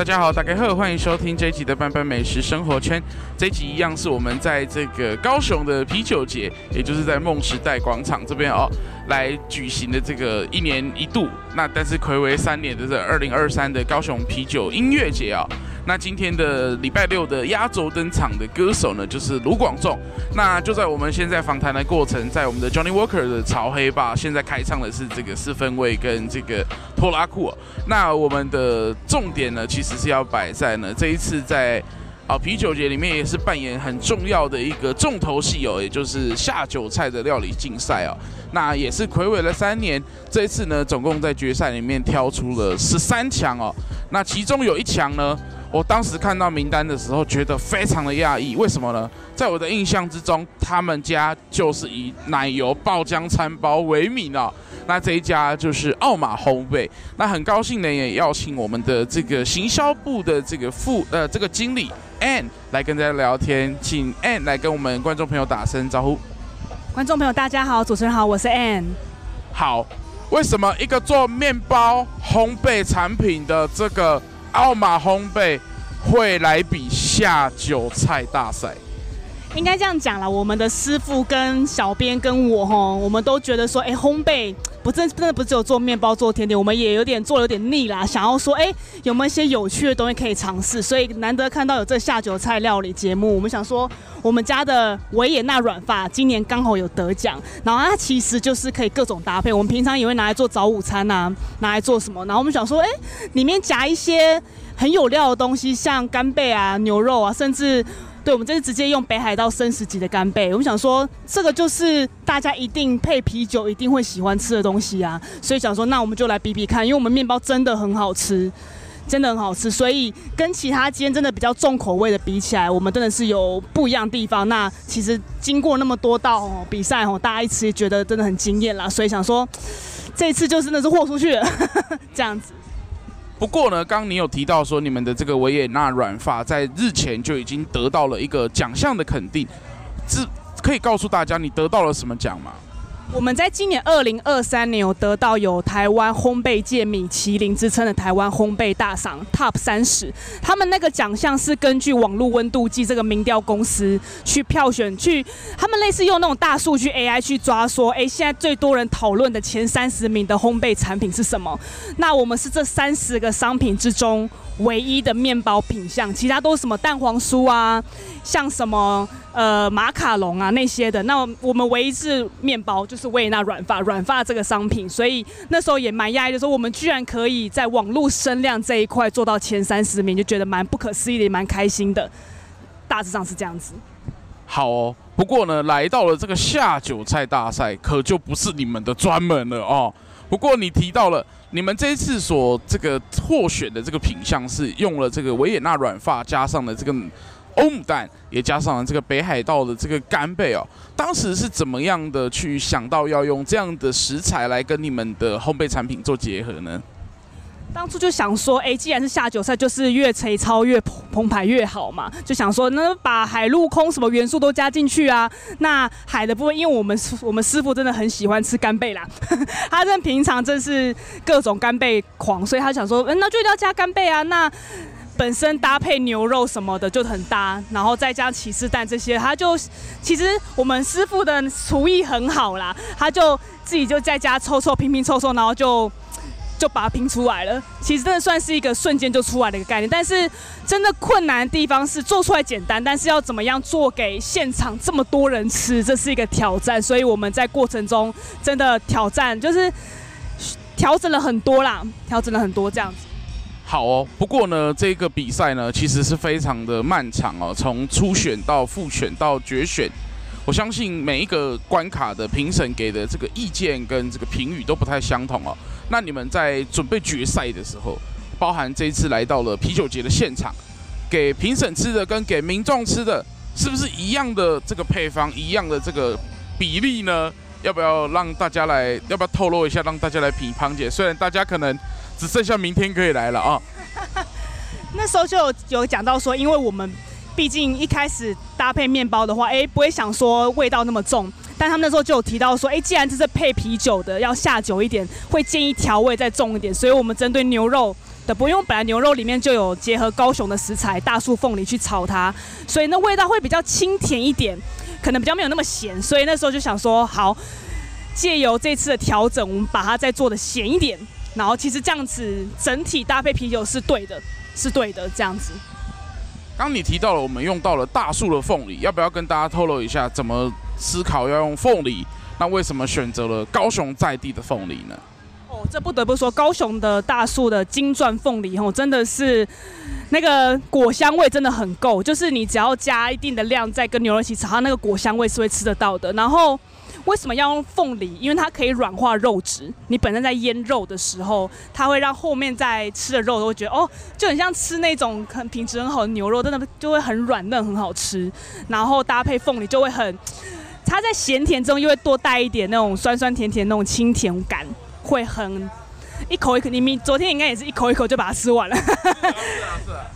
大家好，大家好，欢迎收听这一集的半半美食生活圈。这一集一样是我们在这个高雄的啤酒节，也就是在梦时代广场这边哦，来举行的这个一年一度，那但是睽违三年的这二零二三的高雄啤酒音乐节啊。那今天的礼拜六的压轴登场的歌手呢，就是卢广仲。那就在我们现在访谈的过程，在我们的 Johnny Walker 的潮黑吧，现在开唱的是这个四分卫跟这个拖拉库。那我们的重点呢，其实是要摆在呢这一次在啊啤酒节里面也是扮演很重要的一个重头戏哦，也就是下酒菜的料理竞赛哦。那也是睽违了三年，这一次呢，总共在决赛里面挑出了十三强哦。那其中有一强呢。我当时看到名单的时候，觉得非常的讶异，为什么呢？在我的印象之中，他们家就是以奶油爆浆餐包为名啊。那这一家就是奥马烘焙。那很高兴呢，也邀请我们的这个行销部的这个副呃这个经理 Ann 来跟大家聊天，请 Ann 来跟我们观众朋友打声招呼。观众朋友大家好，主持人好，我是 Ann。好，为什么一个做面包烘焙产品的这个？奥马烘焙会来比下酒菜大赛，应该这样讲啦。我们的师傅跟小编跟我吼，我们都觉得说，哎，烘焙不真真的不只有做面包做甜点，我们也有点做了有点腻啦。想要说，哎，有没有一些有趣的东西可以尝试？所以难得看到有这下酒菜料理节目，我们想说，我们家的维也纳软发今年刚好有得奖，然后它其实就是可以各种搭配。我们平常也会拿来做早午餐啊，拿来做什么？然后我们想说，哎，里面夹一些。很有料的东西，像干贝啊、牛肉啊，甚至对我们这是直接用北海道生食级的干贝。我们想说，这个就是大家一定配啤酒一定会喜欢吃的东西啊，所以想说，那我们就来比比看，因为我们面包真的很好吃，真的很好吃，所以跟其他间真的比较重口味的比起来，我们真的是有不一样的地方。那其实经过那么多道比赛哦，大家一吃觉得真的很惊艳啦，所以想说，这次就真的是豁出去了，这样子。不过呢，刚你有提到说你们的这个维也纳软发在日前就已经得到了一个奖项的肯定，是可以告诉大家你得到了什么奖吗？我们在今年二零二三年有得到有台湾烘焙界米其林之称的台湾烘焙大赏 Top 三十，他们那个奖项是根据网络温度计这个民调公司去票选，去他们类似用那种大数据 AI 去抓说，哎，现在最多人讨论的前三十名的烘焙产品是什么？那我们是这三十个商品之中唯一的面包品项，其他都是什么蛋黄酥啊，像什么。呃，马卡龙啊那些的，那我们唯一是面包，就是维也纳软发软发这个商品，所以那时候也蛮压抑的，说我们居然可以在网络声量这一块做到前三十名，就觉得蛮不可思议的，也蛮开心的。大致上是这样子。好哦，不过呢，来到了这个下酒菜大赛，可就不是你们的专门了哦。不过你提到了，你们这一次所这个获选的这个品项是用了这个维也纳软发加上了这个。欧姆蛋也加上了这个北海道的这个干贝哦，当时是怎么样的去想到要用这样的食材来跟你们的烘焙产品做结合呢？当初就想说，哎，既然是下酒菜，就是越粗糙越澎湃越好嘛，就想说，那把海陆空什么元素都加进去啊。那海的部分，因为我们我们师傅真的很喜欢吃干贝啦，他真平常真是各种干贝狂，所以他想说，嗯，那就一定要加干贝啊。那本身搭配牛肉什么的就很搭，然后再加起司蛋这些，他就其实我们师傅的厨艺很好啦，他就自己就在家凑凑拼拼凑凑，然后就就把它拼出来了。其实真的算是一个瞬间就出来的一个概念，但是真的困难的地方是做出来简单，但是要怎么样做给现场这么多人吃，这是一个挑战。所以我们在过程中真的挑战就是调整了很多啦，调整了很多这样子。好哦，不过呢，这个比赛呢，其实是非常的漫长哦，从初选到复选到决选，我相信每一个关卡的评审给的这个意见跟这个评语都不太相同哦。那你们在准备决赛的时候，包含这一次来到了啤酒节的现场，给评审吃的跟给民众吃的，是不是一样的这个配方，一样的这个比例呢？要不要让大家来？要不要透露一下，让大家来品尝解？虽然大家可能。只剩下明天可以来了啊！那时候就有有讲到说，因为我们毕竟一开始搭配面包的话，哎，不会想说味道那么重。但他们那时候就有提到说，哎，既然这是配啤酒的，要下酒一点，会建议调味再重一点。所以我们针对牛肉的，不用本来牛肉里面就有结合高雄的食材大树凤梨去炒它，所以那味道会比较清甜一点，可能比较没有那么咸，所以那时候就想说，好，借由这次的调整，我们把它再做的咸一点，然后其实这样子整体搭配啤酒是对的，是对的这样子。刚你提到了我们用到了大树的凤梨，要不要跟大家透露一下怎么思考要用凤梨？那为什么选择了高雄在地的凤梨呢？哦，这不得不说，高雄的大树的金钻凤梨哦，真的是那个果香味真的很够，就是你只要加一定的量，再跟牛肉一起炒，它那个果香味是会吃得到的。然后。为什么要用凤梨？因为它可以软化肉质。你本身在腌肉的时候，它会让后面在吃的肉都会觉得哦，就很像吃那种很品质很好的牛肉，真的就会很软嫩，很好吃。然后搭配凤梨就会很，它在咸甜中又会多带一点那种酸酸甜甜那种清甜感，会很一口一口。你你昨天应该也是一口一口就把它吃完了。是啊是啊。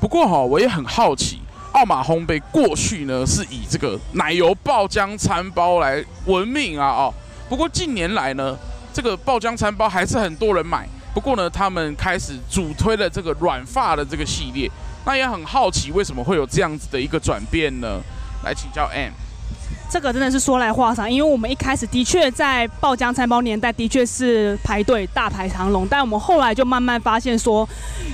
不过哈，我也很好奇。奥马烘焙过去呢是以这个奶油爆浆餐包来闻名啊哦，不过近年来呢，这个爆浆餐包还是很多人买。不过呢，他们开始主推了这个软发的这个系列，那也很好奇为什么会有这样子的一个转变呢？来请教 M。这个真的是说来话长，因为我们一开始的确在爆浆餐包年代的确是排队大排长龙，但我们后来就慢慢发现说，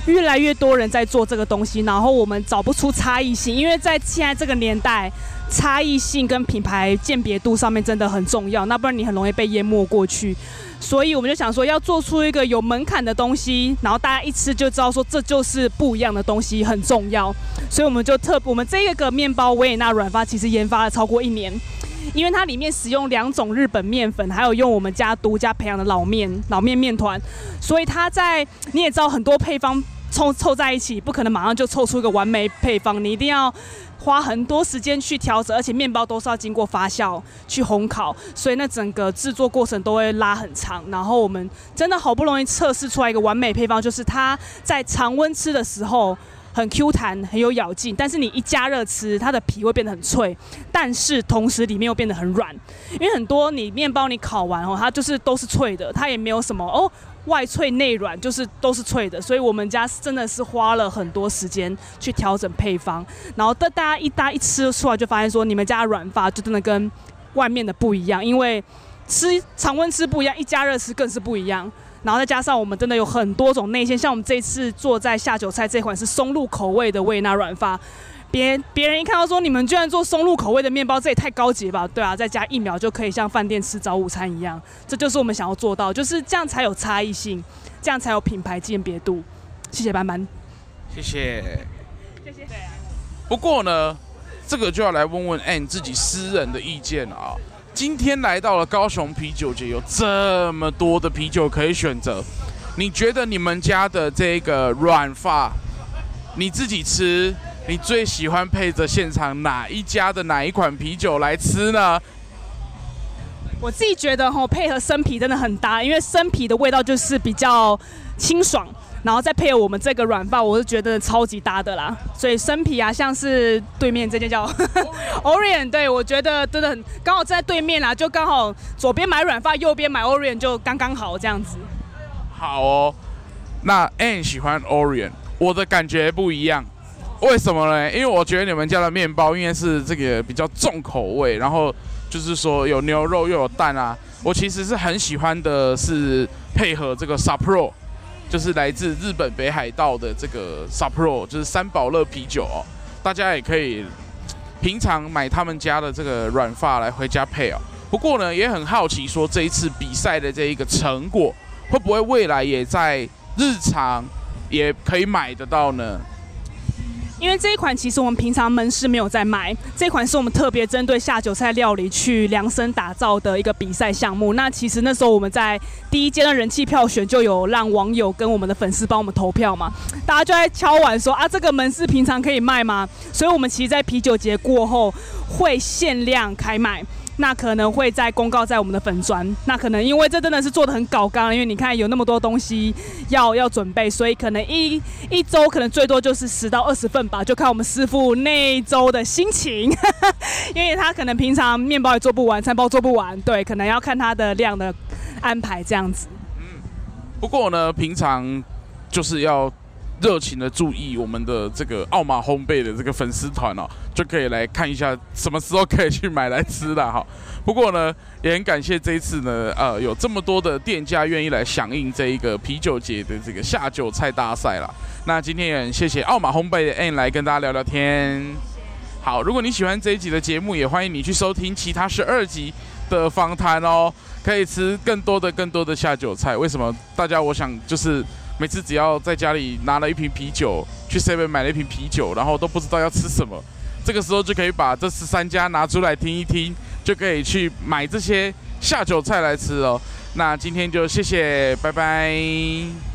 越来越多人在做这个东西，然后我们找不出差异性，因为在现在这个年代，差异性跟品牌鉴别度上面真的很重要，那不然你很容易被淹没过去。所以我们就想说，要做出一个有门槛的东西，然后大家一吃就知道说这就是不一样的东西，很重要。所以我们就特，我们这个面包维也纳软发其实研发了超过一年，因为它里面使用两种日本面粉，还有用我们家独家培养的老面老面面团，所以它在你也知道很多配方凑凑在一起，不可能马上就凑出一个完美配方，你一定要。花很多时间去调整，而且面包都是要经过发酵去烘烤，所以那整个制作过程都会拉很长。然后我们真的好不容易测试出来一个完美配方，就是它在常温吃的时候很 Q 弹，很有咬劲，但是你一加热吃，它的皮会变得很脆，但是同时里面又变得很软。因为很多你面包你烤完哦，它就是都是脆的，它也没有什么哦。外脆内软，就是都是脆的，所以我们家真的是花了很多时间去调整配方，然后大家一搭一吃出来，就发现说你们家软发就真的跟外面的不一样，因为吃常温吃不一样，一加热吃更是不一样，然后再加上我们真的有很多种内馅，像我们这次做在下酒菜这款是松露口味的维也纳软发。别别人一看到说，你们居然做松露口味的面包，这也太高级吧？对啊，再加一秒就可以像饭店吃早午餐一样，这就是我们想要做到，就是这样才有差异性，这样才有品牌鉴别度。谢谢班班，谢谢，谢谢。不过呢，这个就要来问问 Ann 自己私人的意见啊。今天来到了高雄啤酒节，有这么多的啤酒可以选择，你觉得你们家的这个软发，你自己吃？你最喜欢配着现场哪一家的哪一款啤酒来吃呢？我自己觉得吼，配合生啤真的很搭，因为生啤的味道就是比较清爽，然后再配合我们这个软发，我是觉得超级搭的啦。所以生啤啊，像是对面这间叫 Orion，对，我觉得真的很刚好在对面啦，就刚好左边买软发，右边买 Orion 就刚刚好这样子。好哦，那 Anne 喜欢 Orion，我的感觉不一样。为什么呢？因为我觉得你们家的面包应该是这个比较重口味，然后就是说有牛肉又有蛋啊。我其实是很喜欢的是配合这个 Sapporo，就是来自日本北海道的这个 Sapporo，就是三宝乐啤酒哦。大家也可以平常买他们家的这个软发来回家配哦。不过呢，也很好奇说这一次比赛的这一个成果，会不会未来也在日常也可以买得到呢？因为这一款其实我们平常门市没有在卖，这款是我们特别针对下酒菜料理去量身打造的一个比赛项目。那其实那时候我们在第一阶段人气票选就有让网友跟我们的粉丝帮我们投票嘛，大家就在敲碗说啊，这个门市平常可以卖吗？所以我们其实，在啤酒节过后会限量开卖。那可能会再公告在我们的粉砖，那可能因为这真的是做的很搞刚，因为你看有那么多东西要要准备，所以可能一一周可能最多就是十到二十份吧，就看我们师傅那一周的心情，因为他可能平常面包也做不完，餐包做不完，对，可能要看他的量的安排这样子。嗯，不过呢，平常就是要热情的注意我们的这个奥马烘焙的这个粉丝团哦，就可以来看一下什么时候可以去买来吃了哈。不过呢，也很感谢这一次呢，呃，有这么多的店家愿意来响应这一个啤酒节的这个下酒菜大赛啦。那今天也很谢谢奥马烘焙的 N 来跟大家聊聊天。好，如果你喜欢这一集的节目，也欢迎你去收听其他十二集的访谈哦，可以吃更多的、更多的下酒菜。为什么？大家，我想就是每次只要在家里拿了一瓶啤酒，去 Seven 买了一瓶啤酒，然后都不知道要吃什么，这个时候就可以把这十三家拿出来听一听，就可以去买这些下酒菜来吃哦。那今天就谢谢，拜拜。